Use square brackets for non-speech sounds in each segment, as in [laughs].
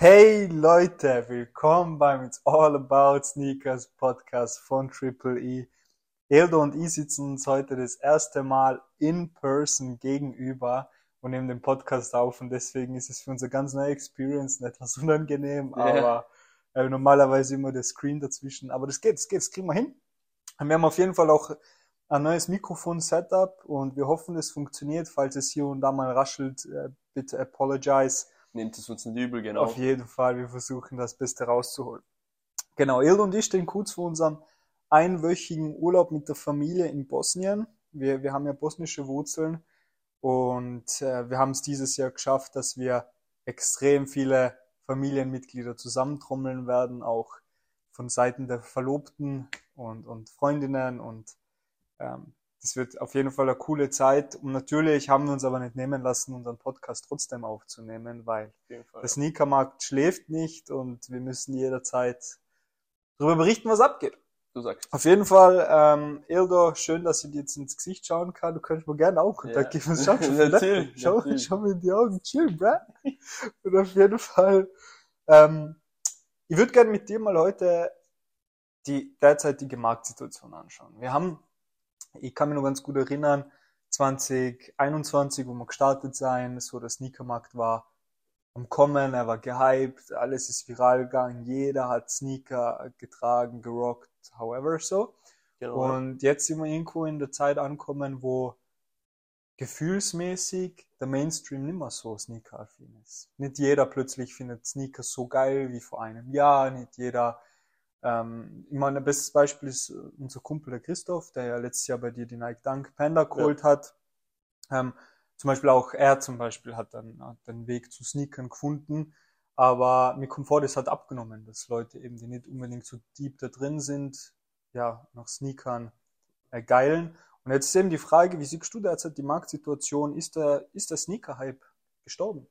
Hey Leute, willkommen beim It's All About Sneakers Podcast von Triple E. Eldo und ich sitzen uns heute das erste Mal in person gegenüber und nehmen den Podcast auf und deswegen ist es für uns eine ganz neue Experience, etwas unangenehm, Ja. aber äh, normalerweise immer der Screen dazwischen. Aber das geht, das geht, das kriegen wir hin. Wir haben auf jeden Fall auch ein neues Mikrofon-Setup und wir hoffen, es funktioniert. Falls es hier und da mal raschelt, äh, bitte apologize. Nehmt es uns nicht übel, genau. Auf jeden Fall, wir versuchen das Beste rauszuholen. Genau, Ildo und ich stehen kurz vor unserem einwöchigen Urlaub mit der Familie in Bosnien. Wir, wir haben ja bosnische Wurzeln und äh, wir haben es dieses Jahr geschafft, dass wir extrem viele Familienmitglieder zusammentrommeln werden, auch von Seiten der Verlobten und, und Freundinnen und ähm, das wird auf jeden Fall eine coole Zeit. Und natürlich haben wir uns aber nicht nehmen lassen, unseren Podcast trotzdem aufzunehmen, weil Fall. der Sneakermarkt schläft nicht und wir müssen jederzeit darüber berichten, was abgeht. Du sagst. Auf jeden Fall, ähm, Ildo, schön, dass ich dir jetzt ins Gesicht schauen kann. Du könntest mir gerne auch Kontakt Ja. geben. Schau, schon [laughs] Natürlich, schau, natürlich. schau mir in die Augen, chill, bruh. Und auf jeden Fall, ähm, ich würde gerne mit dir mal heute die derzeitige Marktsituation anschauen. Wir haben, ich kann mich noch ganz gut erinnern, 2021, wo wir gestartet sein, so der Sneakermarkt war am Kommen, er war gehypt, alles ist viral gegangen, jeder hat Sneaker getragen, gerockt, however so. Genau. Und jetzt sind wir irgendwo in der Zeit ankommen, wo gefühlsmäßig der Mainstream nicht mehr so sneaker-affin ist. Nicht jeder plötzlich findet Sneaker so geil wie vor einem Jahr, nicht jeder ähm, ich meine, ein bestes Beispiel ist äh, unser Kumpel der Christoph, der ja letztes Jahr bei dir die Nike Dunk Panda geholt hat. Ähm, zum Beispiel auch er zum Beispiel hat dann hat den Weg zu Sneakern gefunden. Aber mir kommt vor, das hat abgenommen, dass Leute eben, die nicht unbedingt so deep da drin sind, ja, nach Sneakern äh, geilen. Und jetzt ist eben die Frage, wie siehst du derzeit die Marktsituation? Ist der, ist der Sneaker-Hype gestorben?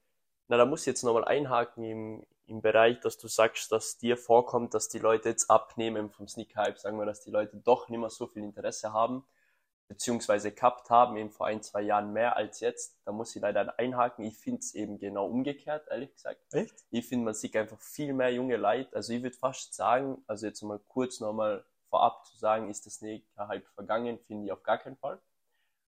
Na, da muss ich jetzt nochmal einhaken im, im Bereich, dass du sagst, dass dir vorkommt, dass die Leute jetzt abnehmen vom Sneaker-Hype. Sagen wir, dass die Leute doch nicht mehr so viel Interesse haben, beziehungsweise gehabt haben, eben vor ein, zwei Jahren mehr als jetzt. Da muss ich leider einhaken. Ich finde es eben genau umgekehrt, ehrlich gesagt. Echt? Ich finde, man sieht einfach viel mehr junge Leute. Also ich würde fast sagen, also jetzt mal kurz nochmal vorab zu sagen, ist das Sneaker-Hype vergangen, finde ich auf gar keinen Fall.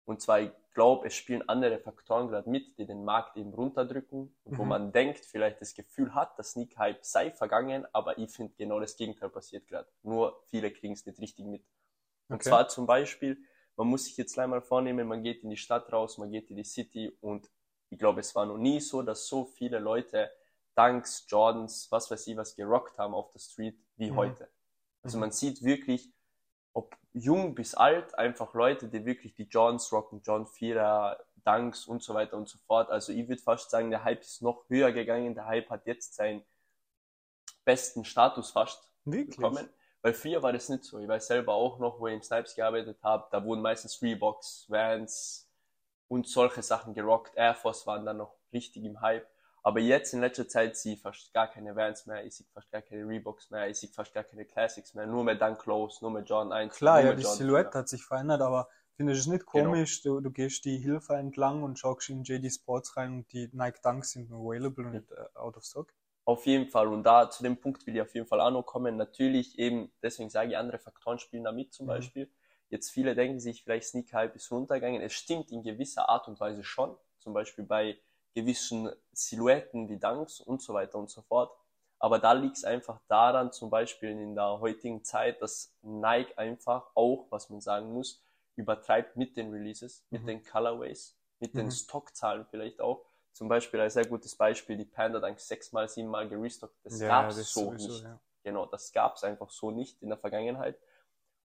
Und zwar, ich glaube, es spielen andere Faktoren gerade mit, die den Markt eben runterdrücken und wo Mhm. man denkt, vielleicht das Gefühl hat, dass Sneaker-Hype sei vergangen, aber ich finde genau das Gegenteil passiert gerade. Nur viele kriegen es nicht richtig mit. Und Okay. zwar zum Beispiel, man muss sich jetzt gleich mal vornehmen, man geht in die Stadt raus, man geht in die City und ich glaube, es war noch nie so, dass so viele Leute Dunks, Jordans, was weiß ich was gerockt haben auf der Street wie Mhm. heute. Also Mhm. man sieht wirklich, ob jung bis alt, einfach Leute, die wirklich die Jordans rocken, John Vierer, Dunks und so weiter und so fort. Also ich würde fast sagen, der Hype ist noch höher gegangen. Der Hype hat jetzt seinen besten Status fast Wirklich? bekommen. Weil früher war das nicht so. Ich weiß selber auch noch, wo ich im Snipes gearbeitet habe, da wurden meistens Reeboks, Vans und solche Sachen gerockt. Air Force waren dann noch richtig im Hype. Aber jetzt in letzter Zeit sehe ich fast gar keine Vans mehr, ich sehe fast gar keine Reeboks mehr, ich sehe fast gar keine Classics mehr, nur mehr Dunk Lows, nur mehr Jordan 1. Klar, ja, mehr die Jordan Silhouette 4. hat sich verändert, aber findest du es nicht Genau. komisch? Du, du gehst die Hilfe entlang und schaust in JD Sports rein und die Nike Dunks sind nur available und nicht äh, out of stock. Auf jeden Fall. Und da zu dem Punkt will ich auf jeden Fall auch noch kommen. Natürlich eben, deswegen sage ich, andere Faktoren spielen da mit zum Mhm. Beispiel. Jetzt viele denken sich, vielleicht Sneaker Hype ist runtergegangen. Es stimmt in gewisser Art und Weise schon. Zum Beispiel bei gewissen Silhouetten wie Dunks und so weiter und so fort. Aber da liegt es einfach daran, zum Beispiel in der heutigen Zeit, dass Nike einfach auch, was man sagen muss, übertreibt mit den Releases, mit Mhm. den Colorways, mit den Mhm. Stockzahlen vielleicht auch. Zum Beispiel ein sehr gutes Beispiel, die Panda Dunk sechsmal, siebenmal gerestockt. Das gab's das so sowieso, nicht. ja. Genau, das gab's einfach so nicht in der Vergangenheit.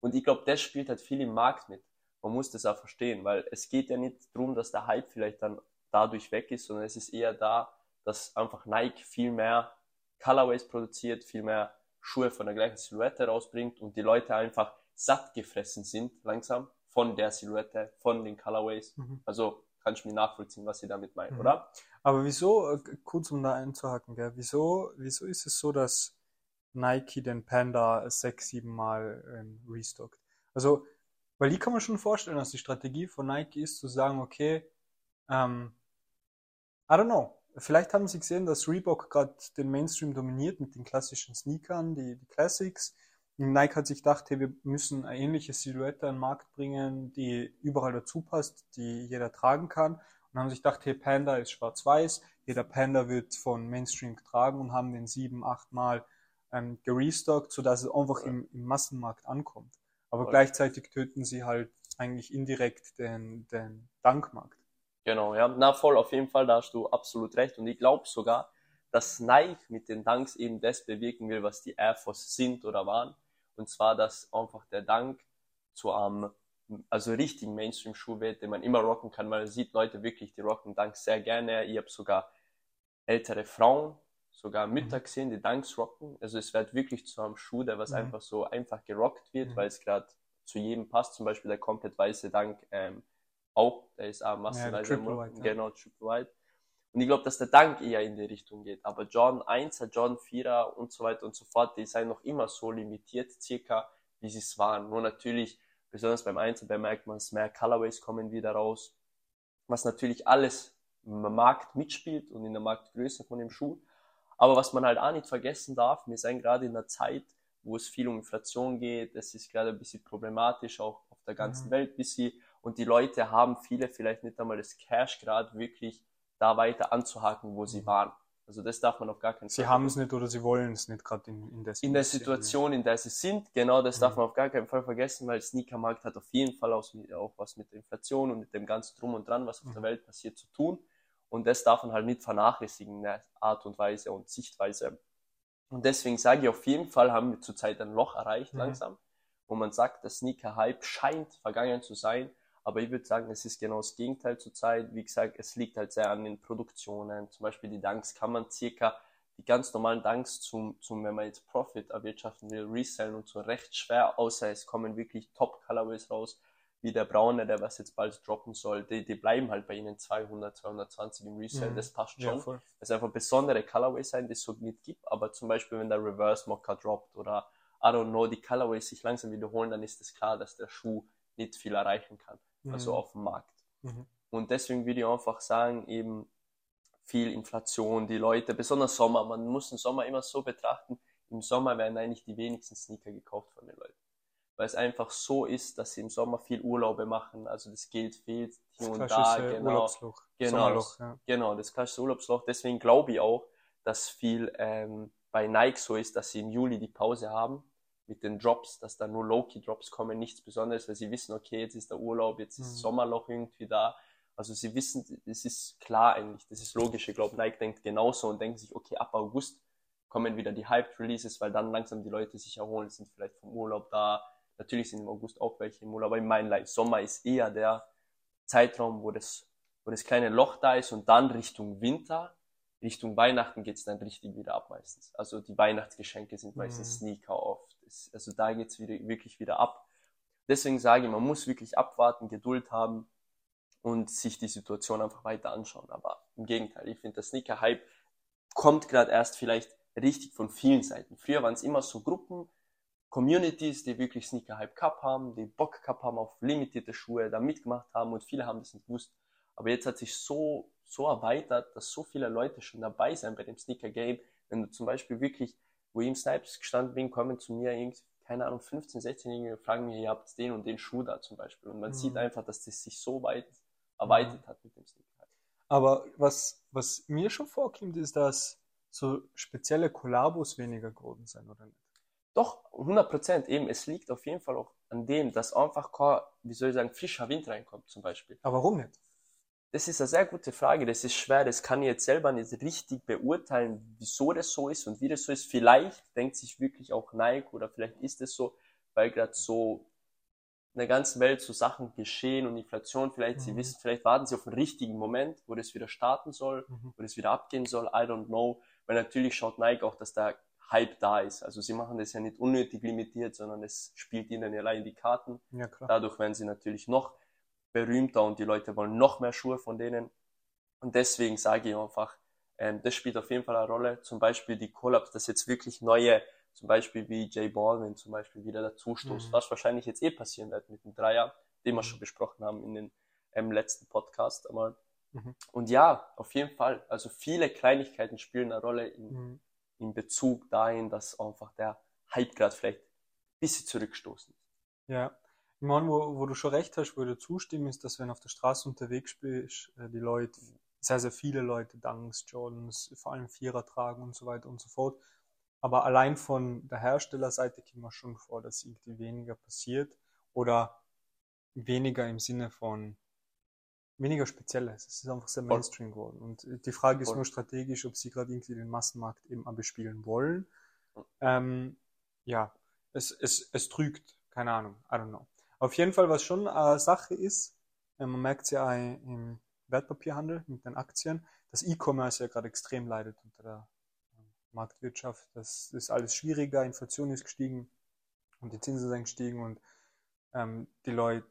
Und ich glaube, das spielt halt viel im Markt mit. Man muss das auch verstehen, weil es geht ja nicht darum, dass der Hype vielleicht dann dadurch weg ist, sondern es ist eher da, dass einfach Nike viel mehr Colorways produziert, viel mehr Schuhe von der gleichen Silhouette rausbringt und die Leute einfach satt gefressen sind langsam von der Silhouette, von den Colorways. Mhm. Also kannst du mir nachvollziehen, was ich damit meine, Mhm. oder? Aber wieso, äh, kurz um da einzuhaken, gell, wieso, wieso ist es so, dass Nike den Panda sechs, sieben Mal ähm, restockt? Also, weil die kann man schon vorstellen, dass die Strategie von Nike ist, zu sagen, okay, ähm, I don't know, vielleicht haben Sie gesehen, dass Reebok gerade den Mainstream dominiert mit den klassischen Sneakern, die, die Classics. Nike hat sich gedacht, hey, wir müssen eine ähnliche Silhouette an den Markt bringen, die überall dazu passt, die jeder tragen kann. Und haben sich gedacht, hey, Panda ist schwarz-weiß, jeder Panda wird von Mainstream getragen und haben den sieben, acht Mal ähm, gerestockt, sodass es einfach im, im Massenmarkt ankommt. Aber Voll. gleichzeitig töten sie halt eigentlich indirekt den, den Dankmarkt. Genau, ja, na voll, auf jeden Fall, da hast du absolut recht. Und ich glaube sogar, dass Nike mit den Dunks eben das bewirken will, was die Air Force sind oder waren. Und zwar, dass einfach der Dunk zu einem, also richtigen Mainstream-Schuh wird, den man immer rocken kann, man sieht Leute wirklich, die rocken Dunks sehr gerne. Ich habe sogar ältere Frauen, sogar Mütter gesehen, die Dunks rocken. Also es wird wirklich zu einem Schuh, der was Mhm. einfach so einfach gerockt wird, Mhm. weil es gerade zu jedem passt. Zum Beispiel der komplett weiße Dunk ähm, auch, der ist auch massenweise im White, ja. Genau, Triple White. Und ich glaube, dass der Dank eher in die Richtung geht. Aber John 1er, John 4er und so weiter und so fort, die sind noch immer so limitiert, circa, wie sie es waren. Nur natürlich, besonders beim 1er, da merkt man es, mehr Colorways kommen wieder raus. Was natürlich alles im Markt mitspielt und in der Marktgröße von dem Schuh. Aber was man halt auch nicht vergessen darf, wir sind gerade in einer Zeit, wo es viel um Inflation geht. Es ist gerade ein bisschen problematisch, auch auf der ganzen Mhm. Welt ein bisschen. Und die Leute haben viele vielleicht nicht einmal das Cash gerade wirklich da weiter anzuhaken, wo sie Mhm. waren. Also das darf man auf gar keinen Sie Fall haben es nicht oder sie wollen es nicht gerade in, in der in der Situation, in der sie sind, genau das darf Mhm. man auf gar keinen Fall vergessen, weil Sneakermarkt hat auf jeden Fall auch, auch was mit der Inflation und mit dem ganzen Drum und Dran, was auf Mhm. der Welt passiert, zu tun. Und das darf man halt nicht vernachlässigen in der Art und Weise und Sichtweise. Und deswegen sage ich, auf jeden Fall haben wir zurzeit ein Loch erreicht Mhm. langsam, wo man sagt, der Sneaker-Hype scheint vergangen zu sein. Aber ich würde sagen, es ist genau das Gegenteil zurzeit. Wie gesagt, es liegt halt sehr an den Produktionen. Zum Beispiel die Dunks kann man circa die ganz normalen Dunks zum, zum, wenn man jetzt Profit erwirtschaften will, resellen und so recht schwer, außer es kommen wirklich Top-Colorways raus, wie der braune, der was jetzt bald droppen soll. Die, die bleiben halt bei ihnen 200, 220 im Resell, Mhm. das passt Ja, schon. voll. Es einfach besondere Colorways sein, die es so nicht gibt, aber zum Beispiel, wenn der Reverse Mocha droppt oder I don't know, die Colorways sich langsam wiederholen, dann ist es klar, dass der Schuh nicht viel erreichen kann, also Mhm. auf dem Markt. Mhm. Und deswegen würde ich einfach sagen, eben viel Inflation, die Leute, besonders Sommer, man muss den Sommer immer so betrachten, im Sommer werden eigentlich die wenigsten Sneaker gekauft von den Leuten. Weil es einfach so ist, dass sie im Sommer viel Urlaube machen, also das Geld fehlt hier Das und da, klassische genau. Urlaubsloch. Genau, ja. Genau, das klassische Urlaubsloch. Deswegen glaube ich auch, dass viel ähm, bei Nike so ist, dass sie im Juli die Pause haben mit den Drops, dass da nur Low-Key-Drops kommen, nichts Besonderes, weil sie wissen, okay, jetzt ist der Urlaub, jetzt ist Mhm. Sommerloch irgendwie da. Also sie wissen, es ist klar eigentlich, das ist logisch. Ich glaube, Nike denkt genauso und denkt sich, okay, ab August kommen wieder die Hyped-Releases, weil dann langsam die Leute sich erholen, sind vielleicht vom Urlaub da. Natürlich sind im August auch welche im Urlaub, aber ich meine, like, Sommer ist eher der Zeitraum, wo das, wo das kleine Loch da ist und dann Richtung Winter, Richtung Weihnachten geht's dann richtig wieder ab meistens. Also die Weihnachtsgeschenke sind meistens Mhm. Sneaker oft. Es, also da geht's wieder, wirklich wieder ab. Deswegen sage ich, man muss wirklich abwarten, Geduld haben und sich die Situation einfach weiter anschauen. Aber im Gegenteil, ich finde, der Sneaker-Hype kommt gerade erst vielleicht richtig von vielen Seiten. Früher waren es immer so Gruppen, Communities, die wirklich Sneaker-Hype Cup haben, die Bock Cup haben auf limitierte Schuhe, da mitgemacht haben und viele haben das nicht gewusst. Aber jetzt hat sich so, so erweitert, dass so viele Leute schon dabei sind bei dem Sneaker-Game. Wenn du zum Beispiel wirklich, wo ich im Snipes gestanden bin, kommen zu mir irgendwie, keine Ahnung, 15, 16-Jährige und fragen mir, ihr habt den und den Schuh da zum Beispiel. Und man Mhm. sieht einfach, dass das sich so weit erweitert hat mit dem Sneaker. Aber was, was mir schon vorkommt, ist, dass so spezielle Kollabos weniger geworden sind, oder nicht? Doch, 100 Prozent eben. Es liegt auf jeden Fall auch an dem, dass einfach kein, wie soll ich sagen, frischer Wind reinkommt zum Beispiel. Aber warum nicht? Das ist eine sehr gute Frage. Das ist schwer. Das kann ich jetzt selber nicht richtig beurteilen, wieso das so ist und wie das so ist. Vielleicht denkt sich wirklich auch Nike oder vielleicht ist es so, weil gerade so in der ganzen Welt so Sachen geschehen und Inflation. Vielleicht, sie Mhm. wissen, vielleicht warten sie auf den richtigen Moment, wo das wieder starten soll, Mhm. wo das wieder abgehen soll. I don't know. Weil natürlich schaut Nike auch, dass der Hype da ist. Also sie machen das ja nicht unnötig limitiert, sondern es spielt ihnen ja allein die Karten. Ja. Dadurch werden sie natürlich noch berühmter und die Leute wollen noch mehr Schuhe von denen. Und deswegen sage ich einfach, ähm, das spielt auf jeden Fall eine Rolle. Zum Beispiel die Collabs, dass jetzt wirklich neue, zum Beispiel wie Jay Baldwin zum Beispiel wieder dazu stoßt, Mhm. was wahrscheinlich jetzt eh passieren wird mit dem Dreier, den wir Mhm. schon besprochen haben in den ähm, letzten Podcast einmal. Mhm. Und ja, auf jeden Fall. Also viele Kleinigkeiten spielen eine Rolle in, Mhm. in Bezug dahin, dass einfach der Hype gerade vielleicht ein bisschen zurückstoßen ist. Ja. Ich meine, wo, wo du schon recht hast, wo ich dir zustimmen, ist, dass wenn du auf der Straße unterwegs bist, äh, die Leute, sehr, sehr viele Leute Dunks, Jordans, vor allem Vierer tragen und so weiter und so fort. Aber allein von der Herstellerseite kommt man schon vor, dass irgendwie weniger passiert oder weniger im Sinne von weniger Spezielles. Es ist einfach sehr. Mainstream geworden. Und die Frage ist nur strategisch, ob sie gerade irgendwie den Massenmarkt eben bespielen wollen. Ähm, ja, es, es, es trügt. Keine Ahnung. I don't know. Auf jeden Fall, was schon eine Sache ist, äh, man merkt es ja auch im Wertpapierhandel mit den Aktien, dass E-Commerce ja gerade extrem leidet unter der äh, Marktwirtschaft. Das ist alles schwieriger, Inflation ist gestiegen und die Zinsen sind gestiegen und ähm, die Leute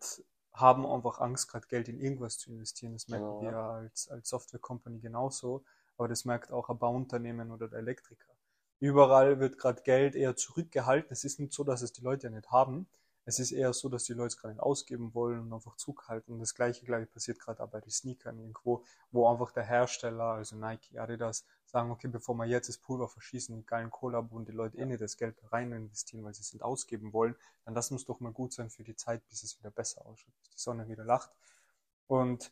haben einfach Angst, gerade Geld in irgendwas zu investieren. Das merken Genau, wir ja. als, als Software-Company genauso, aber das merkt auch ein Bauunternehmen oder der Elektriker. Überall wird gerade Geld eher zurückgehalten. Es ist nicht so, dass es die Leute ja nicht haben. Es ist eher so, dass die Leute es gerade nicht ausgeben wollen und einfach zurückhalten. Und das Gleiche, glaube ich, passiert gerade auch bei den Sneakern irgendwo, wo einfach der Hersteller, also Nike, Adidas, sagen, okay, bevor wir jetzt das Pulver verschießen, einen geilen Collab und die Leute eh nicht das Geld rein investieren, weil sie es nicht ausgeben wollen, dann lass uns doch mal gut sein für die Zeit, bis es wieder besser ausschaut, bis die Sonne wieder lacht. Und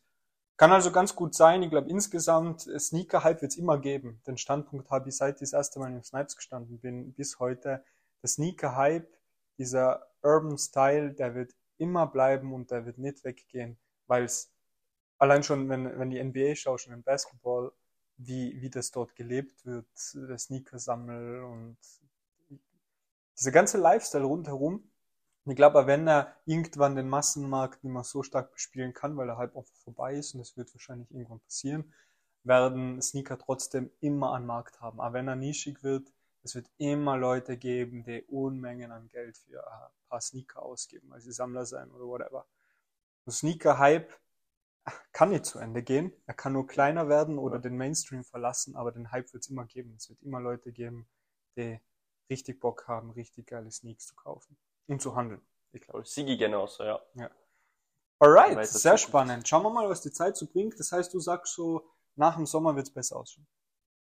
kann also ganz gut sein. Ich glaube, insgesamt äh, Sneaker-Hype wird es immer geben. Den Standpunkt habe ich seit ich das erste Mal im Snipes gestanden bin bis heute. Der Sneaker-Hype, dieser Urban Style, der wird immer bleiben und der wird nicht weggehen, weil es allein schon, wenn, wenn die NBA schaust und im Basketball, wie, wie das dort gelebt wird, der Sneaker-Sammel und dieser ganze Lifestyle rundherum. Und ich glaube, wenn er irgendwann den Massenmarkt nicht mehr so stark bespielen kann, weil er halb einfach vorbei ist, und das wird wahrscheinlich irgendwann passieren, werden Sneaker trotzdem immer einen Markt haben. Aber wenn er nischig wird, es wird immer Leute geben, die Unmengen an Geld für ein paar Sneaker ausgeben, weil sie Sammler sein oder whatever. Der Sneaker-Hype kann nicht zu Ende gehen. Er kann nur kleiner werden oder Ja. den Mainstream verlassen, aber den Hype wird es immer geben. Es wird immer Leute geben, die richtig Bock haben, richtig geile Sneaks zu kaufen und zu handeln. Ich glaube. Sigi genauso, ja. Alright, Weiter sehr spannend. Schauen wir mal, was die Zeit so bringt. Das heißt, du sagst so, nach dem Sommer wird es besser ausschauen.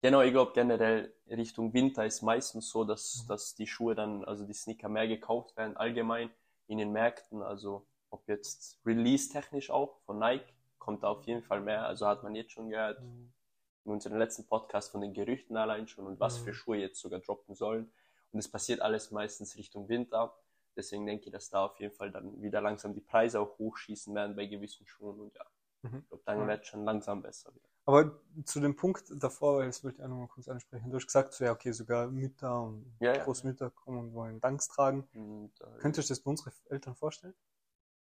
Genau, ich glaube generell Richtung Winter ist meistens so, dass, Mhm. dass die Schuhe dann, also die Sneaker mehr gekauft werden, allgemein in den Märkten. Also ob jetzt Release-technisch auch von Nike, kommt da auf jeden Fall mehr. Also hat man jetzt schon gehört in unserem letzten Podcast von den Gerüchten allein schon und was Mhm. für Schuhe jetzt sogar droppen sollen. Und es passiert alles meistens Richtung Winter. Deswegen denke ich, dass da auf jeden Fall dann wieder langsam die Preise auch hochschießen werden bei gewissen Schuhen. Und ja, Mhm. ich glaube, dann wird es schon langsam besser wieder. Aber zu dem Punkt davor, weil das wollte ich auch noch mal kurz ansprechen. Du hast gesagt, so, ja, okay, sogar Mütter und Ja, ja. Großmütter kommen und wollen Danks tragen. Und, äh, Könntest du das bei unseren Eltern vorstellen?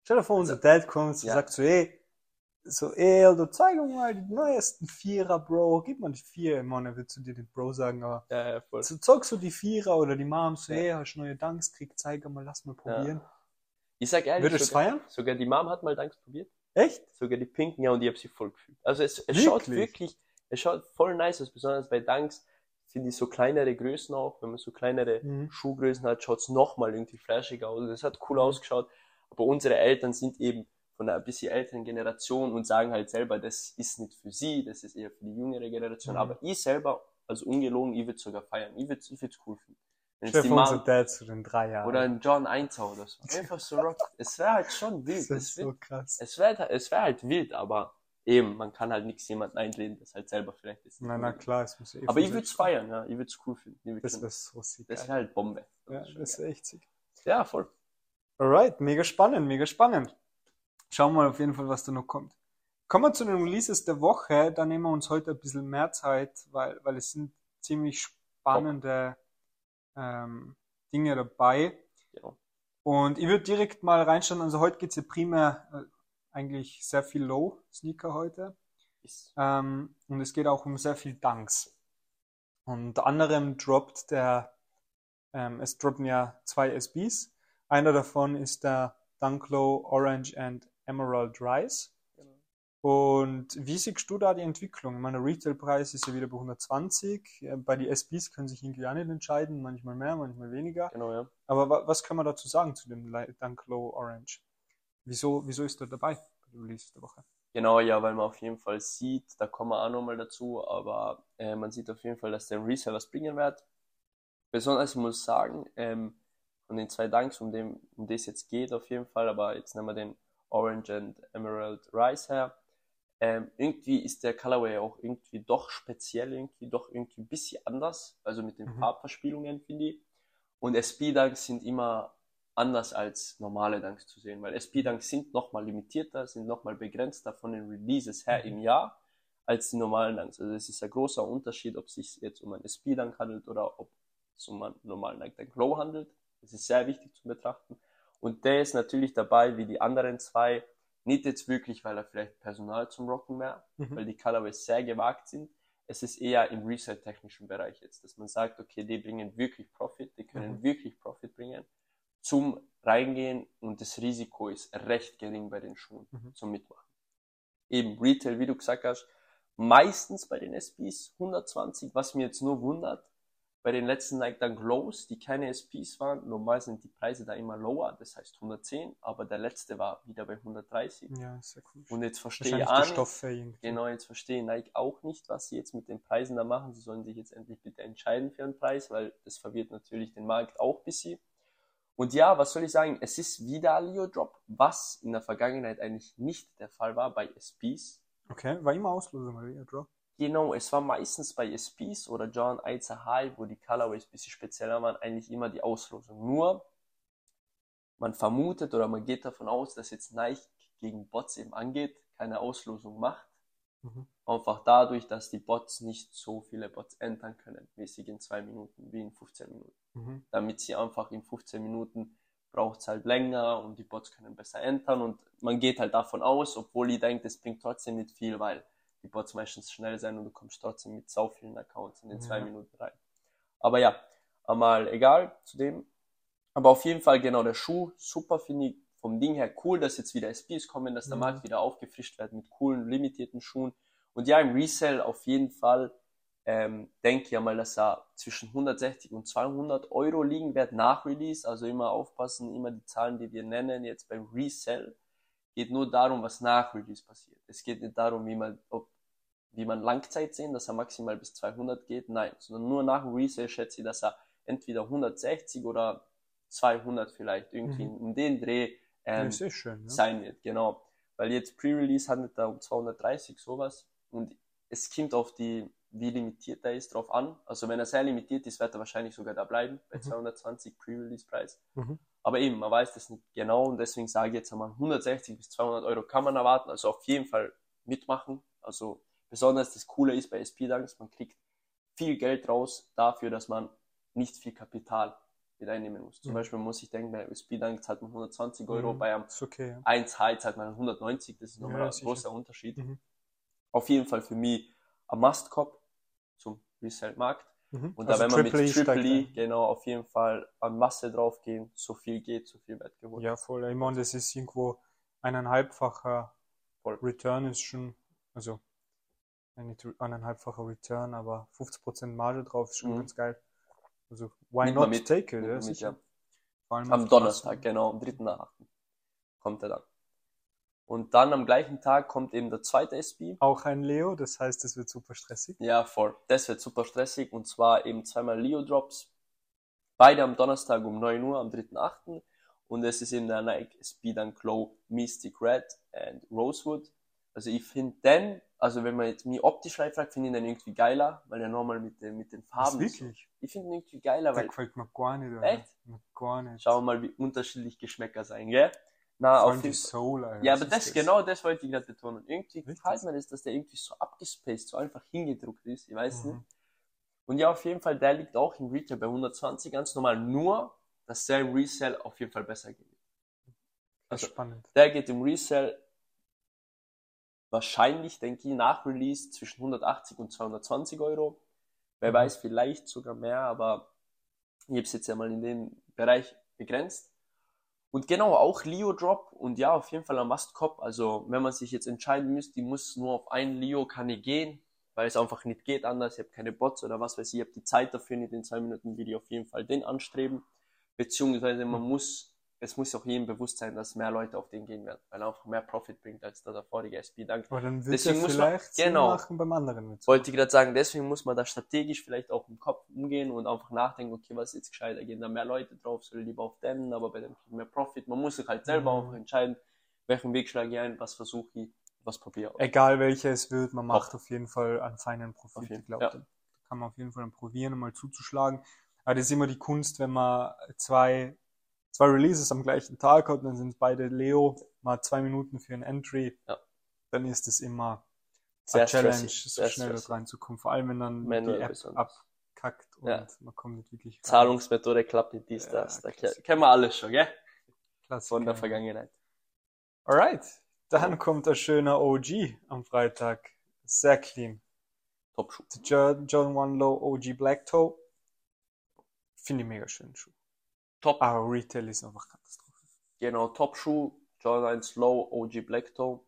Stell dir vor, unser Dad kommt und Ja. sagt so, ey, so, ey, du zeig mir mal die neuesten Vierer, Bro. Gib mal die Vier. Ich meine, er wird zu dir den Bro sagen, aber ja, ja, voll. so, zeig so die Vierer oder die Mom so, Ja. ey, hast du neue Danks gekriegt, zeig mal, lass mal probieren. Ich sag ehrlich, Würdest du sogar, feiern? sogar die Mom hat mal Danks probiert. Echt? Sogar die pinken, ja, und ich habe sie voll gefühlt. Also es, es Wirklich? schaut wirklich, es schaut voll nice aus, besonders bei Danks finde ich so kleinere Größen auch, wenn man so kleinere Mhm. Schuhgrößen hat, schaut's noch mal irgendwie flashiger aus. Das hat cool Mhm. ausgeschaut. Aber unsere Eltern sind eben von einer bisschen älteren Generation und sagen halt selber, das ist nicht für sie, das ist eher für die jüngere Generation. Mhm. Aber ich selber, also ungelogen, ich würde sogar feiern. Ich würde ich würd's cool finden. Stell jetzt dir vor, Dad zu den drei Jahren. oder ein John Einzau oder so. Einfach so rock. Es wäre halt schon [laughs] das wild. ist Es wird so krass. es wäre es wär halt wild, aber eben, man kann halt nichts jemanden einreden, das halt selber vielleicht ist. Na, na klar, es muss ja eh Aber ich würde es feiern, ja. Ich würde es cool finden. Das wäre so sick. das wäre halt Bombe. Ja, ist schon das wäre echt sick. ja, voll. Alright, mega spannend, mega spannend. Schauen wir mal auf jeden Fall, was da noch kommt. Kommen wir zu den Releases der Woche. Da nehmen wir uns heute ein bisschen mehr Zeit, weil, weil es sind ziemlich spannende ähm, Dinge dabei. Genau. Und ich würde direkt mal reinschauen. Also heute geht's ja primär äh, eigentlich sehr viel Low-Sneaker heute. Ist, Ähm, und es geht auch um sehr viel Dunks. Unter anderem droppt der, ähm, es droppen ja zwei SBs. Einer davon ist der Dunk Low Orange and Emerald Rise. Und wie siehst du da die Entwicklung? Ich meine, der Retailpreis ist ja wieder bei 120. Äh, Bei den SBs können sich irgendwie auch nicht entscheiden, manchmal mehr, manchmal weniger. Genau, ja. Aber wa was kann man dazu sagen zu dem Dunk Low Orange? Wieso, wieso ist er dabei bei dem Release der Woche? Genau, ja, weil man auf jeden Fall sieht, da kommen wir auch nochmal dazu, aber äh, man sieht auf jeden Fall, dass der Resell was bringen wird. Besonders, ich muss sagen, ähm, von den zwei Dunks, um, dem, um das jetzt geht auf jeden Fall, aber jetzt nehmen wir den Orange and Emerald Rice her. Ähm, irgendwie ist der Colorway auch irgendwie doch speziell, irgendwie doch irgendwie ein bisschen anders, also mit den Mhm. Farbverspielungen, finde ich. Und SP-Dunks sind immer anders als normale Dunks zu sehen, weil SP-Dunks sind nochmal limitierter, sind nochmal begrenzter von den Releases her Mhm. im Jahr als die normalen Dunks. Also es ist ein großer Unterschied, ob es sich jetzt um einen SP-Dunk handelt oder ob es um einen normalen Dunk Dunk Low handelt. Das ist sehr wichtig zu betrachten. Und der ist natürlich dabei, wie die anderen zwei, nicht jetzt wirklich, weil er vielleicht Personal zum Rocken mehr, Mhm. weil die Colorways sehr gewagt sind. Es ist eher im Resale-technischen Bereich jetzt, dass man sagt, okay, die bringen wirklich Profit, die können Mhm. wirklich Profit bringen zum Reingehen und das Risiko ist recht gering bei den Schuhen Mhm. zum Mitmachen. Eben Retail, wie du gesagt hast, meistens bei den SPs 120, was mir jetzt nur wundert, bei den letzten Nike Dunk Lows, die keine SPs waren, normal sind die Preise da immer lower, das heißt 110, aber der letzte war wieder bei 130. Ja, ja cool. Und jetzt verstehe ich auch nicht. Genau, jetzt verstehe Nike auch nicht, was sie jetzt mit den Preisen da machen. Sie sollen sich jetzt endlich bitte entscheiden für einen Preis, weil das verwirrt natürlich den Markt auch ein bisschen. Und ja, was soll ich sagen? Es ist wieder Leo Drop, was in der Vergangenheit eigentlich nicht der Fall war bei SPs. Okay, war immer Auslosung, oder? Ja, Drop. Genau, es war meistens bei SPs oder John Eizer High, wo die Colorways ein bisschen spezieller waren, eigentlich immer die Auslosung. Nur, man vermutet oder man geht davon aus, dass jetzt Nike gegen Bots eben angeht, keine Auslosung macht. Mhm. Einfach dadurch, dass die Bots nicht so viele Bots entern können, mäßig in zwei Minuten wie in 15 Minuten. Mhm. Damit sie einfach in 15 Minuten braucht es halt länger und die Bots können besser entern und man geht halt davon aus, obwohl ich denke, das bringt trotzdem nicht viel, weil die Bots meistens schnell sein und du kommst trotzdem mit so vielen Accounts in den zwei Ja. Minuten rein. Aber ja, einmal egal zu dem. Aber auf jeden Fall genau der Schuh, super finde ich vom Ding her cool, dass jetzt wieder SPs kommen, dass der Mhm. Markt wieder aufgefrischt wird mit coolen, limitierten Schuhen. Und ja, im Resell auf jeden Fall ähm, denke ich ja mal, dass er zwischen 160 und 200 Euro liegen wird nach Release. Also immer aufpassen, immer die Zahlen, die wir nennen, jetzt beim Resell, geht nur darum, was nach Release passiert. Es geht nicht darum, wie man, ob, wie man Langzeit sehen, dass er maximal bis 200 geht. Nein, sondern nur nach dem Resell schätze ich, dass er entweder 160 oder 200 vielleicht irgendwie Mhm. um den Dreh ähm, ist schön, ja. sein wird, genau. Weil jetzt Pre-Release handelt da um 230, sowas. Und es kommt auf die, wie limitiert er ist, drauf an. Also wenn er sehr limitiert ist, wird er wahrscheinlich sogar da bleiben, bei Mhm. 220 Pre-Release-Preis. Mhm. Aber eben, man weiß das nicht genau und deswegen sage ich jetzt einmal 160 bis 200 Euro kann man erwarten. Also auf jeden Fall mitmachen. Also besonders das Coole ist bei SP-Dunks, man kriegt viel Geld raus dafür, dass man nicht viel Kapital mit einnehmen muss. Zum Mhm. Beispiel muss ich denken, bei SP-Dunk zahlt man 120 Euro, Mhm. bei einem okay, ja. 1 High zahlt man 190, das ist nochmal Ja, ein sicher. großer Unterschied. Mhm. Auf jeden Fall für mich ein Must-Cop zum Resell-Markt. Mhm. Und Also da, wenn man mit Triple E steigt E, genau, auf jeden Fall an Masse draufgehen, so viel geht, so viel wird geholt. Ja, voll. Ich meine, das ist irgendwo eineinhalbfacher Voll. Return ist schon, also re- eineinhalbfacher Return, aber 50% Marge drauf ist schon Mhm. ganz geil. Also, why Nimmt man not mit. take it? Ja, mit, ja. Am Donnerstag, genau, am 3.8. kommt er dann. Und dann am gleichen Tag kommt eben der zweite SB. Auch ein Leo, das heißt, es wird super stressig. Ja, voll. Das wird super stressig und zwar eben zweimal Leo Drops. Beide am Donnerstag um 9 Uhr am 3.8. Und es ist eben der Nike Speed and Glow Mystic Red and Rosewood. Also ich finde den, also wenn man jetzt mich optisch fragt, finde ich den irgendwie geiler, weil der nochmal mit den, mit den Farben. so- wirklich? Ich finde ihn irgendwie geiler, Der weil gefällt mir gar nicht, Alter. Echt? Mir gar nicht. schauen wir mal, wie unterschiedlich Geschmäcker sein, gell? Na, Vor auf jeden. Soul, Alter. Ja, aber ist das, genau das wollte ich gerade betonen. Irgendwie Richtig? gefällt mir das, dass der irgendwie so abgespaced, so einfach hingedruckt ist. Ich weiß Mhm. nicht. Und ja, auf jeden Fall, der liegt auch im Retail bei 120 ganz normal. Nur, dass der im Resell auf jeden Fall besser geht. Das Also, ist spannend. der geht im Resell wahrscheinlich, denke ich, nach Release zwischen 180 und 220 Euro. Wer Mhm. weiß, vielleicht sogar mehr, aber ich habe es jetzt ja mal in den Bereich begrenzt. Und genau, auch Leo Drop und ja, auf jeden Fall ein Must-Cop. Also, wenn man sich jetzt entscheiden müsste, ich muss nur auf einen Leo, kann ich gehen, weil es einfach nicht geht anders. Ich habe keine Bots oder was weiß ich, ich habe die Zeit dafür nicht in zwei Minuten, will ich auf jeden Fall den anstreben. Beziehungsweise man muss es muss auch jedem bewusst sein, dass mehr Leute auf den gehen werden, weil er einfach mehr Profit bringt als der vorige SB. Dank. Aber dann wird Deswegen muss man- genau. machen beim anderen mit. Wollte ich gerade sagen, deswegen muss man da strategisch vielleicht auch im Kopf umgehen und einfach nachdenken, okay, was ist jetzt gescheiter? Gehen da mehr Leute drauf, soll ich lieber auf den, aber bei dem mehr Profit. Man muss sich halt selber Mhm. einfach entscheiden, welchen Weg schlage ich ein, was versuche ich, was probiere ich. Egal welcher es wird, man macht auf jeden Fall einen feinen Auf Profit. jeden- Ich glaube, ja. da kann man auf jeden Fall dann probieren, um mal zuzuschlagen. Aber das ist immer die Kunst, wenn man zwei, zwei Releases am gleichen Tag hat, dann sind beide Leo, mal zwei Minuten für ein Entry, Ja. dann ist es immer Sehr eine Challenge, stressig, so sehr schnell dort reinzukommen. Vor allem, wenn dann Manuell die App besonders. abkackt und Ja. man kommt nicht wirklich rein. Zahlungsmethode klappt nicht, dies, das. Da kennen wir alles schon, gell? Klassiker. Von der Vergangenheit. Alright, dann kommt ein schöner OG am Freitag. Sehr clean. Top-Schuh. Der Jo- John One Low OG Black Toe. Finde ich mega schön Schuh. Top. Aber Retail ist einfach Katastrophe. Genau, Top-Schuh, Jordan 1 Low, OG Black Toe.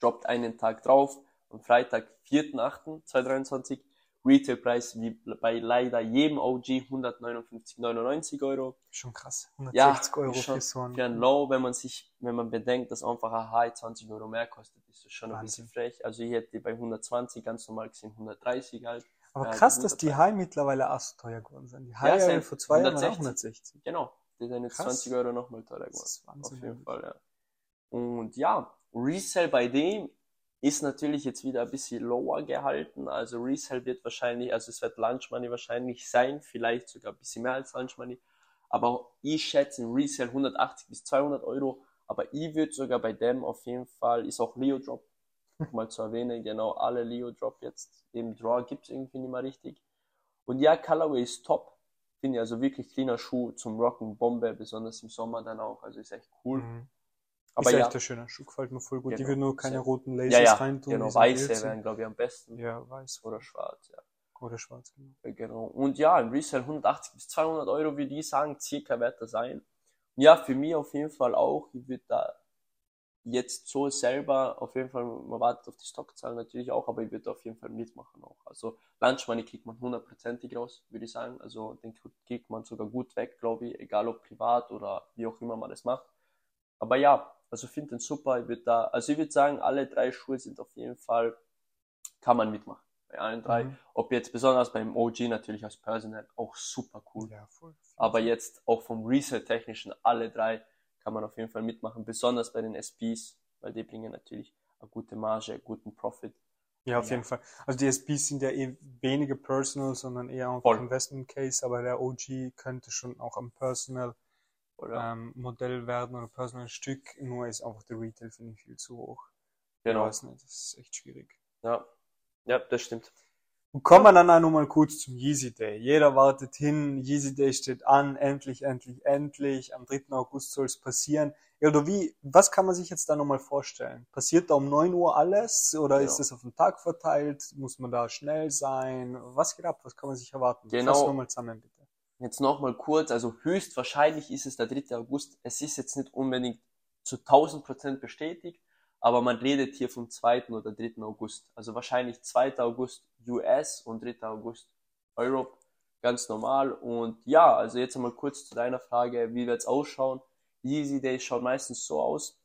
Droppt einen Tag drauf. Am Freitag, 4.8.2023. Retailpreis wie bei leider jedem OG 159,99 Euro. Schon krass. Ja, 160 Euro ist schon für so Für ein einen. Low, wenn man sich, wenn man bedenkt, dass einfach ein High 20 Euro mehr kostet, ist das schon ein Wahnsinn. bisschen frech. Also ich hätte bei 120 ganz normal gesehen 130 halt. Aber Ja, krass, dass die 130. High mittlerweile auch so teuer geworden sind. Die High sind vor zwei Jahren waren auch 160. 160. Genau. Die sind jetzt Krass. 20 Euro nochmal teurer geworden. Das ist Wahnsinn. Auf jeden Fall, ja. Und ja, Resell bei dem ist natürlich jetzt wieder ein bisschen lower gehalten. Also Resell wird wahrscheinlich, also es wird Lunch Money wahrscheinlich sein, vielleicht sogar ein bisschen mehr als Lunch Money. Aber ich schätze in Resell 180 bis 200 Euro. Aber ich würde sogar bei dem auf jeden Fall, ist auch Leo Drop, mal zu erwähnen, genau, alle Leo Drop jetzt. Im Draw gibt's irgendwie nicht mehr richtig. Und ja, Colorway ist top. Finde ich also wirklich cleaner Schuh zum Rocken, Bombe, besonders im Sommer dann auch. Also ist echt cool. Mhm. Aber ist ja, echt ein schöner Schuh, gefällt mir voll gut. Die Genau. würden nur keine Sehr- roten Lasers ja, ja, reintun. genau, die weiße wären, glaube ich, am besten. Ja, weiß. Oder schwarz, ja. Oder schwarz, genau. Ja, Genau. Und ja, im Resell 180 bis 200 Euro würde ich sagen, circa wird das sein. Und ja, für mich auf jeden Fall auch. Ich würde da jetzt so selber, auf jeden Fall, man wartet auf die Stockzahlen natürlich auch, aber ich würde auf jeden Fall mitmachen auch. Also Lunch Money kriegt man hundertprozentig raus, würde ich sagen. Also den kriegt man sogar gut weg, glaube ich, egal ob privat oder wie auch immer man das macht. Aber ja, also finde den super. Ich würde da, also ich würde sagen, alle drei Schuhe sind auf jeden Fall, kann man mitmachen. Bei allen drei. Mhm. Ob jetzt besonders beim OG natürlich als Personal auch super cool. Ja, voll. Aber jetzt auch vom Resale-Technischen, alle drei kann man auf jeden Fall mitmachen. Besonders bei den SPs, weil die bringen natürlich eine gute Marge, einen guten Profit. Ja, auf Ja. jeden Fall. Also die SPs sind ja eh weniger Personal, sondern eher auf Voll. Investment Case, aber der OG könnte schon auch am Personal Oder? ähm, Modell werden oder Personal Stück, nur ist einfach der Retail, finde ich, viel zu hoch. genau. Ich weiß nicht, das ist echt schwierig. Ja. ja, das stimmt. Und kommen wir dann auch noch mal kurz zum Yeezy Day. Jeder wartet hin, Yeezy Day steht an, endlich, endlich, endlich. Am 3. August soll es passieren. Oder wie, was kann man sich jetzt da nochmal vorstellen? Passiert da um 9 Uhr alles oder Ja. ist das auf den Tag verteilt? Muss man da schnell sein? Was geht ab? Was kann man sich erwarten? Genau. Fass nochmal zusammen, bitte. Jetzt nochmal kurz, also höchstwahrscheinlich ist es der 3. August. Es ist jetzt nicht unbedingt zu 1000 Prozent bestätigt, aber man redet hier vom 2. oder 3. August. Also wahrscheinlich 2. August US und 3. August Europe. Ganz normal. Und ja, also jetzt einmal kurz zu deiner Frage, wie wird's ausschauen? Yeezy Days schaut meistens so aus.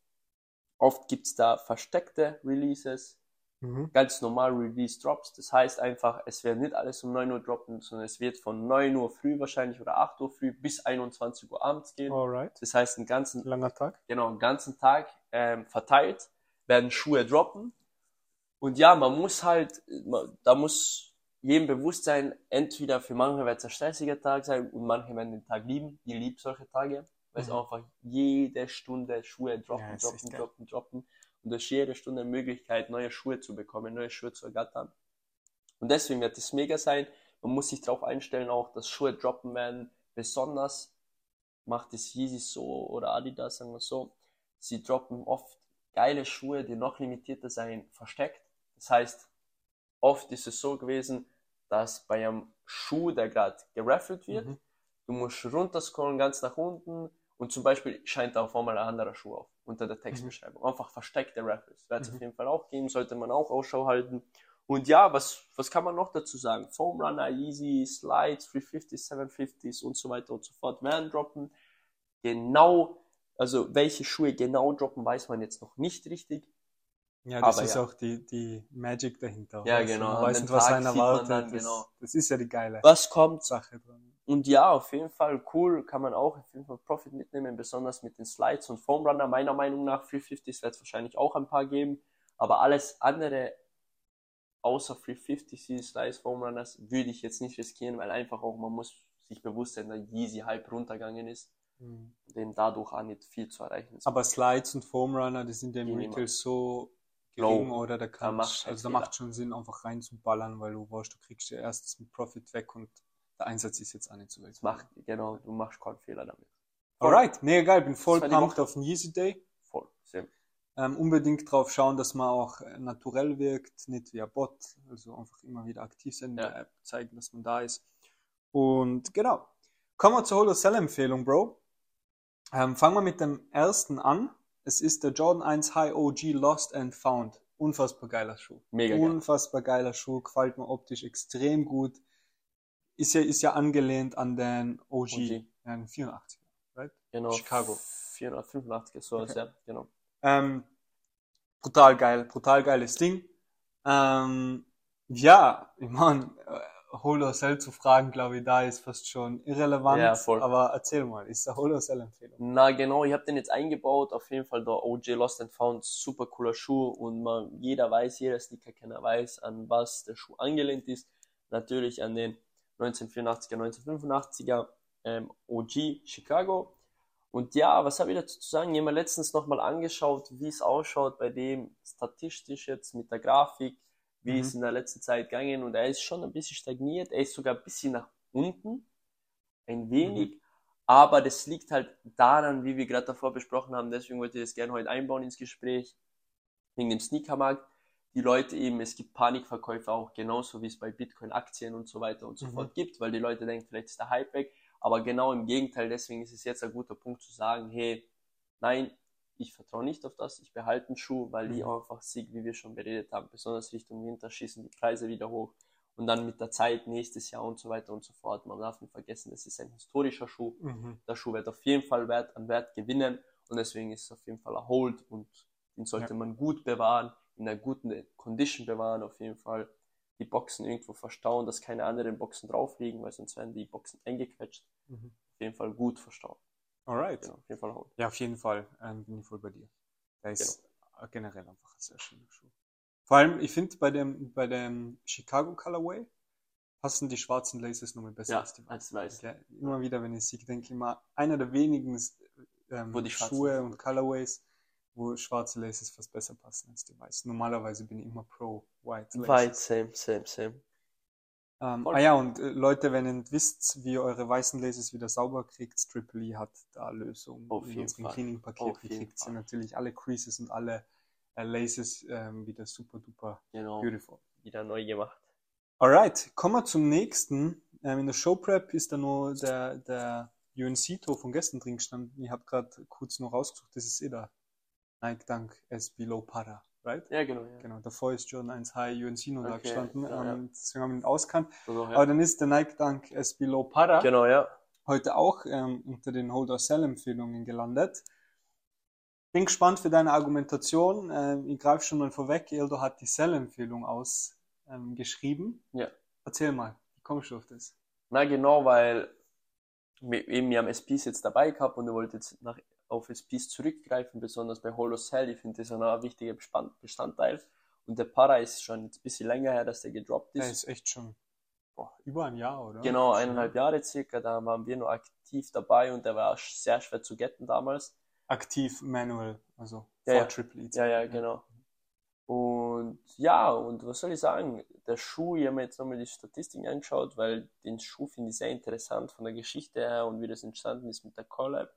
Oft gibt's da versteckte Releases, Mhm. ganz normal Release Drops. Das heißt einfach, es wird nicht alles um 9 Uhr droppen, sondern es wird von 9 Uhr früh wahrscheinlich oder 8 Uhr früh bis 21 Uhr abends gehen. Alright. Das heißt, einen ganzen, Langer Tag. genau, einen ganzen Tag ähm, verteilt werden Schuhe droppen. Und ja, man muss halt, man, da muss jedem bewusst sein, entweder für manche wird es ein stressiger Tag sein und manche werden den Tag lieben. Ich liebe solche Tage, weil es Mhm. einfach jede Stunde Schuhe droppen, Ja, ist droppen, droppen, droppen. Und durch jede Stunde eine Möglichkeit, neue Schuhe zu bekommen, neue Schuhe zu ergattern. Und deswegen wird es mega sein. Man muss sich darauf einstellen, auch dass Schuhe droppen werden. Besonders macht es Yeezy so oder Adidas, sagen wir so. Sie droppen oft geile Schuhe, die noch limitierter sein, versteckt. Das heißt, oft ist es so gewesen, dass bei einem Schuh, der gerade geraffelt wird, Mhm. du musst runterscrollen ganz nach unten und zum Beispiel scheint da auf einmal ein anderer Schuh auf unter der Textbeschreibung. Einfach versteckte Raffles. Wird es Mhm. auf jeden Fall auch geben, sollte man auch Ausschau halten. Und ja, was, was kann man noch dazu sagen? Foam Runner, Easy, Slides, 350s, 750s und so weiter und so fort werden droppen. genau, also welche Schuhe genau droppen, weiß man jetzt noch nicht richtig. Ja, das Aber ist ja. auch die, die Magic dahinter. Ja, du? genau. Man An weiß nicht, was Tag einer man erwartet. dann, das, genau. das ist ja die geile Was kommt? Sache dran. Und ja, auf jeden Fall cool, kann man auch auf jeden Fall Profit mitnehmen, besonders mit den Slides und Foam Runner. Meiner Meinung nach 350s wird es wahrscheinlich auch ein paar geben, aber alles andere außer 350 Slides Foam Runners würde ich jetzt nicht riskieren, weil einfach auch man muss sich bewusst sein, dass Yeezy Hype runtergegangen ist, Mhm. denn dadurch auch nicht viel zu erreichen ist. Aber Slides und Foam Runner, die sind ja im nehmen Retail so Low. gering oder da kannst, macht keinen also da Fehler. macht schon Sinn, einfach reinzuballern, weil du weißt, du kriegst ja erst mit Profit weg und der Einsatz ist jetzt auch nicht so. Das macht, genau, du machst keinen Fehler damit. Alright, mega geil, bin voll pumped auf den Yeezy Day. Voll, sehr. Ähm, unbedingt drauf schauen, dass man auch äh, naturell wirkt, nicht wie ein Bot. Also einfach immer wieder aktiv sein in Ja. der App, zeigen, dass man da ist. Und genau. Kommen wir zur Holo Cell Empfehlung, Bro. Ähm, fangen wir mit dem ersten an. Es ist der Jordan 1 High OG Lost and Found. Unfassbar geiler Schuh. Mega geil. Unfassbar geiler Schuh, gefällt mir optisch extrem gut. Ist ja, ist ja angelehnt an den OG, OG. ja, den 84. Right? Genau. Chicago. 485, so Okay. ja, genau. Ähm, brutal geil, brutal geiles Ding. Ähm, ja, ich meine, Holo Cell zu fragen, glaube ich, da ist fast schon irrelevant. Ja, voll. Aber erzähl mal, ist der Holo Cell Empfehlung? Na genau, ich habe den jetzt eingebaut. Auf jeden Fall der OJ Lost and Found, super cooler Schuh und man, jeder weiß, jeder Sneaker-Kenner weiß, an was der Schuh angelehnt ist. Natürlich an den 1984er, 1985er ähm, OG Chicago. Und ja, was habe ich dazu zu sagen? Ich habe mir letztens nochmal angeschaut, wie es ausschaut bei dem statistisch jetzt mit der Grafik, wie Mhm. es in der letzten Zeit gegangen und er ist schon ein bisschen stagniert. Er ist sogar ein bisschen nach unten, ein wenig. Aber das liegt halt daran, wie wir gerade davor besprochen haben, deswegen wollte ich das gerne heute einbauen ins Gespräch, wegen dem Sneakermarkt. Die Leute eben, es gibt Panikverkäufe auch, genauso wie es bei Bitcoin-Aktien und so weiter und so Mhm. fort gibt, weil die Leute denken, vielleicht ist der Hype weg. Aber genau im Gegenteil, deswegen ist es jetzt ein guter Punkt zu sagen, hey, nein, ich vertraue nicht auf das, ich behalte einen Schuh, weil die Mhm. einfach Sieg, wie wir schon beredet haben, besonders Richtung Winter schießen die Preise wieder hoch und dann mit der Zeit nächstes Jahr und so weiter und so fort. Man darf nicht vergessen, das ist ein historischer Schuh. Mhm. Der Schuh wird auf jeden Fall Wert an Wert gewinnen und deswegen ist es auf jeden Fall ein Hold und den sollte Ja. man gut bewahren, in einer guten Condition bewahren, auf jeden Fall die Boxen irgendwo verstauen, dass keine anderen Boxen drauf liegen, weil sonst werden die Boxen eingequetscht. Mhm. Auf jeden Fall gut verstauen. Alright. Genau, auf jeden Fall Hold. Ja, auf jeden Fall ähm, bin ich voll bei dir. Der ist Genau. generell einfach ein sehr schöner Schuh. Vor allem, ich finde, bei dem, bei dem Chicago Colorway passen die schwarzen Laces nochmal besser Ja, als die als weiß. Ja, immer wieder, wenn ich sie denke, immer einer der wenigen ähm, Wo die Schuhe und Colorways, wo schwarze Laces fast besser passen als die weißen. Normalerweise bin ich immer pro White Laces. Weit, same, same, same. Ähm, ah ja, und äh, Leute, wenn ihr wisst, wie ihr eure weißen Laces wieder sauber kriegt, Triple E hat da Lösung. Auf In jeden unserem Fall. Cleaning-Paket Auf jeden kriegt ihr natürlich alle Creases und alle äh, Laces ähm, wieder super duper Genau, beautiful. wieder neu gemacht. Alright, kommen wir zum nächsten. Ähm, in der Show Prep ist da nur der, der UNC-Tour von gestern drin gestanden. Ich habe gerade kurz noch rausgesucht, das ist eh der Nike Dunk SB Low Para, right? Ja, genau. Ja. Genau, davor ist Jordan 1 High UNC noch da Okay, gestanden, ja, ja. ähm, deswegen haben wir ihn auskannt. So, ja. Aber dann ist der Nike Dunk SB Low Para Genau, ja. heute auch ähm, unter den Hold-or-Sell-Empfehlungen gelandet. Bin gespannt für deine Argumentation. Ähm, ich greife schon mal vorweg. Eldo hat die Sell-Empfehlung ausgeschrieben. Ähm. Ja. Erzähl mal, wie kommst du auf das? Na genau, weil wir, eben wir haben SPs jetzt dabei gehabt und ich wollte jetzt nach, auf SPs zurückgreifen, besonders bei Holo Cell. Ich finde das ein wichtiger Bestand- Bestandteil. Und der Para ist schon jetzt ein bisschen länger her, dass der gedroppt Der ist. ist echt schon boah, über ein Jahr, oder? Genau, eineinhalb Jahre circa. Da waren wir noch aktiv dabei und der war sehr schwer zu getten damals. Aktiv manual, also Ja, vor ja. Triple E. Ja, ja, genau. Und ja, und was soll ich sagen? Der Schuh, ich habe mir jetzt nochmal die Statistiken angeschaut, weil den Schuh finde ich sehr interessant von der Geschichte her und wie das entstanden ist mit der Collab.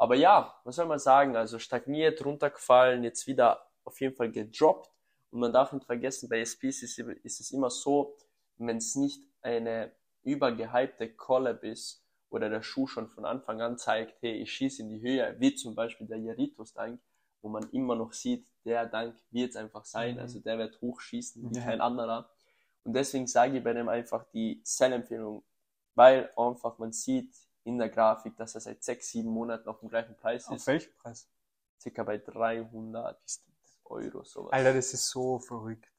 Aber ja, was soll man sagen? Also stagniert, runtergefallen, jetzt wieder auf jeden Fall gedroppt. Und man darf nicht vergessen, bei SPs ist, ist es immer so, wenn es nicht eine übergehypte Collab ist oder der Schuh schon von Anfang an zeigt, hey, ich schieße in die Höhe, wie zum Beispiel der Jaritos Dank, wo man immer noch sieht, der Dank wird es einfach sein, Mhm. also der wird hochschießen wie Ja. kein anderer. Und deswegen sage ich bei dem einfach die Sell-Empfehlung, weil einfach man sieht, in der Grafik, dass er seit sechs, sieben Monaten auf dem gleichen Preis Auf ist. welchen Preis? Circa bei 300 Euro, sowas. Alter, das ist so verrückt.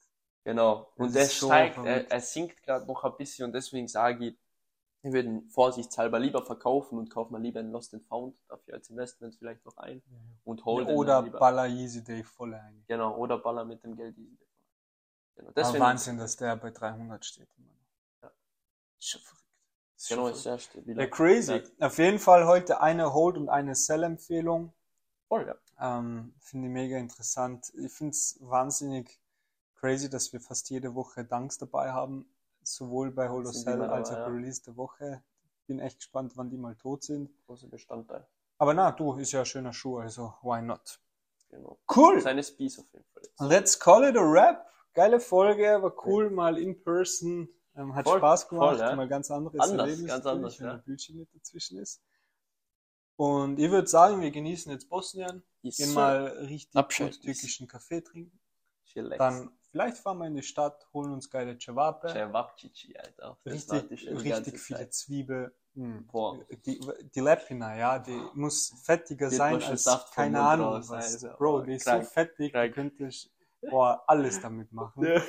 Genau. Das Und so steigt, er, er sinkt gerade noch ein bisschen und deswegen sage ich, wir würden vorsichtshalber lieber verkaufen und kaufen mal lieber einen Lost and Found, dafür als Investment vielleicht noch ein und holen Oder. Baller Easy Day voll ein. Genau, oder Baller mit dem Geld. easy davon. Genau, Aber deswegen, Wahnsinn, dass der bei 300 steht. immer noch. Ja. Schon verrückt. Ist Genau, ist sehr stabil. Ja, crazy. Auf jeden Fall heute eine Hold und eine Sell-Empfehlung. Voll, ja. Ähm, Finde ich mega interessant. Ich finde es wahnsinnig crazy, dass wir fast jede Woche Dunks dabei haben. Sowohl bei Hold or Sell als auch bei ja. Release der Woche. Bin echt gespannt, wann die mal tot sind. Großer Bestandteil. Aber na, du, ist ja ein schöner Schuh, also why not? Genau. Cool! Seine Spees auf jeden Fall. Jetzt. Let's call it a wrap. Geile Folge, war cool, mal in person. Ähm, hat Voll, Spaß gemacht, voll, ja. mal ganz anderes Anders, Erlebnis ganz anders, wenn ja. ein Bildschirm nicht dazwischen ist. Und ich würde sagen, wir genießen jetzt Bosnien, Yes, gehen sir. mal richtig gut türkischen Kaffee trinken. Chillax. Dann vielleicht fahren wir in die Stadt, holen uns geile Cevape, Cevapcici, Alter. Richtig, die richtig viele Zeit. Zwiebel. Hm. Boah. Die, die Lepina, ja, die muss fettiger Geht sein als keine Ahnung was. Bro, Boah, die ist krank, so fettig, krank. du könntest boah, alles damit machen. Ja.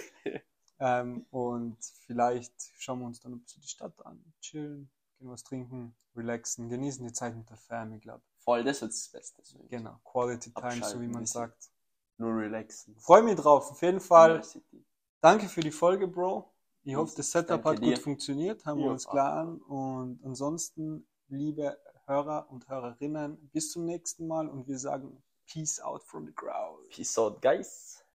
Ähm, und vielleicht schauen wir uns dann ein bisschen die Stadt an, chillen, gehen was trinken, relaxen, genießen die Zeit mit der Family, glaube Voll, das wird das Beste. ich. Genau, Quality Time, so wie man sagt. Nur relaxen. Freue mich drauf, auf jeden Fall. Danke für die Folge, Bro. Ich hoffe, das Setup hat gut funktioniert, haben wir uns klar an. Und ansonsten, liebe Hörer und Hörerinnen, bis zum nächsten Mal und wir sagen Peace out from the crowd. Peace out, guys.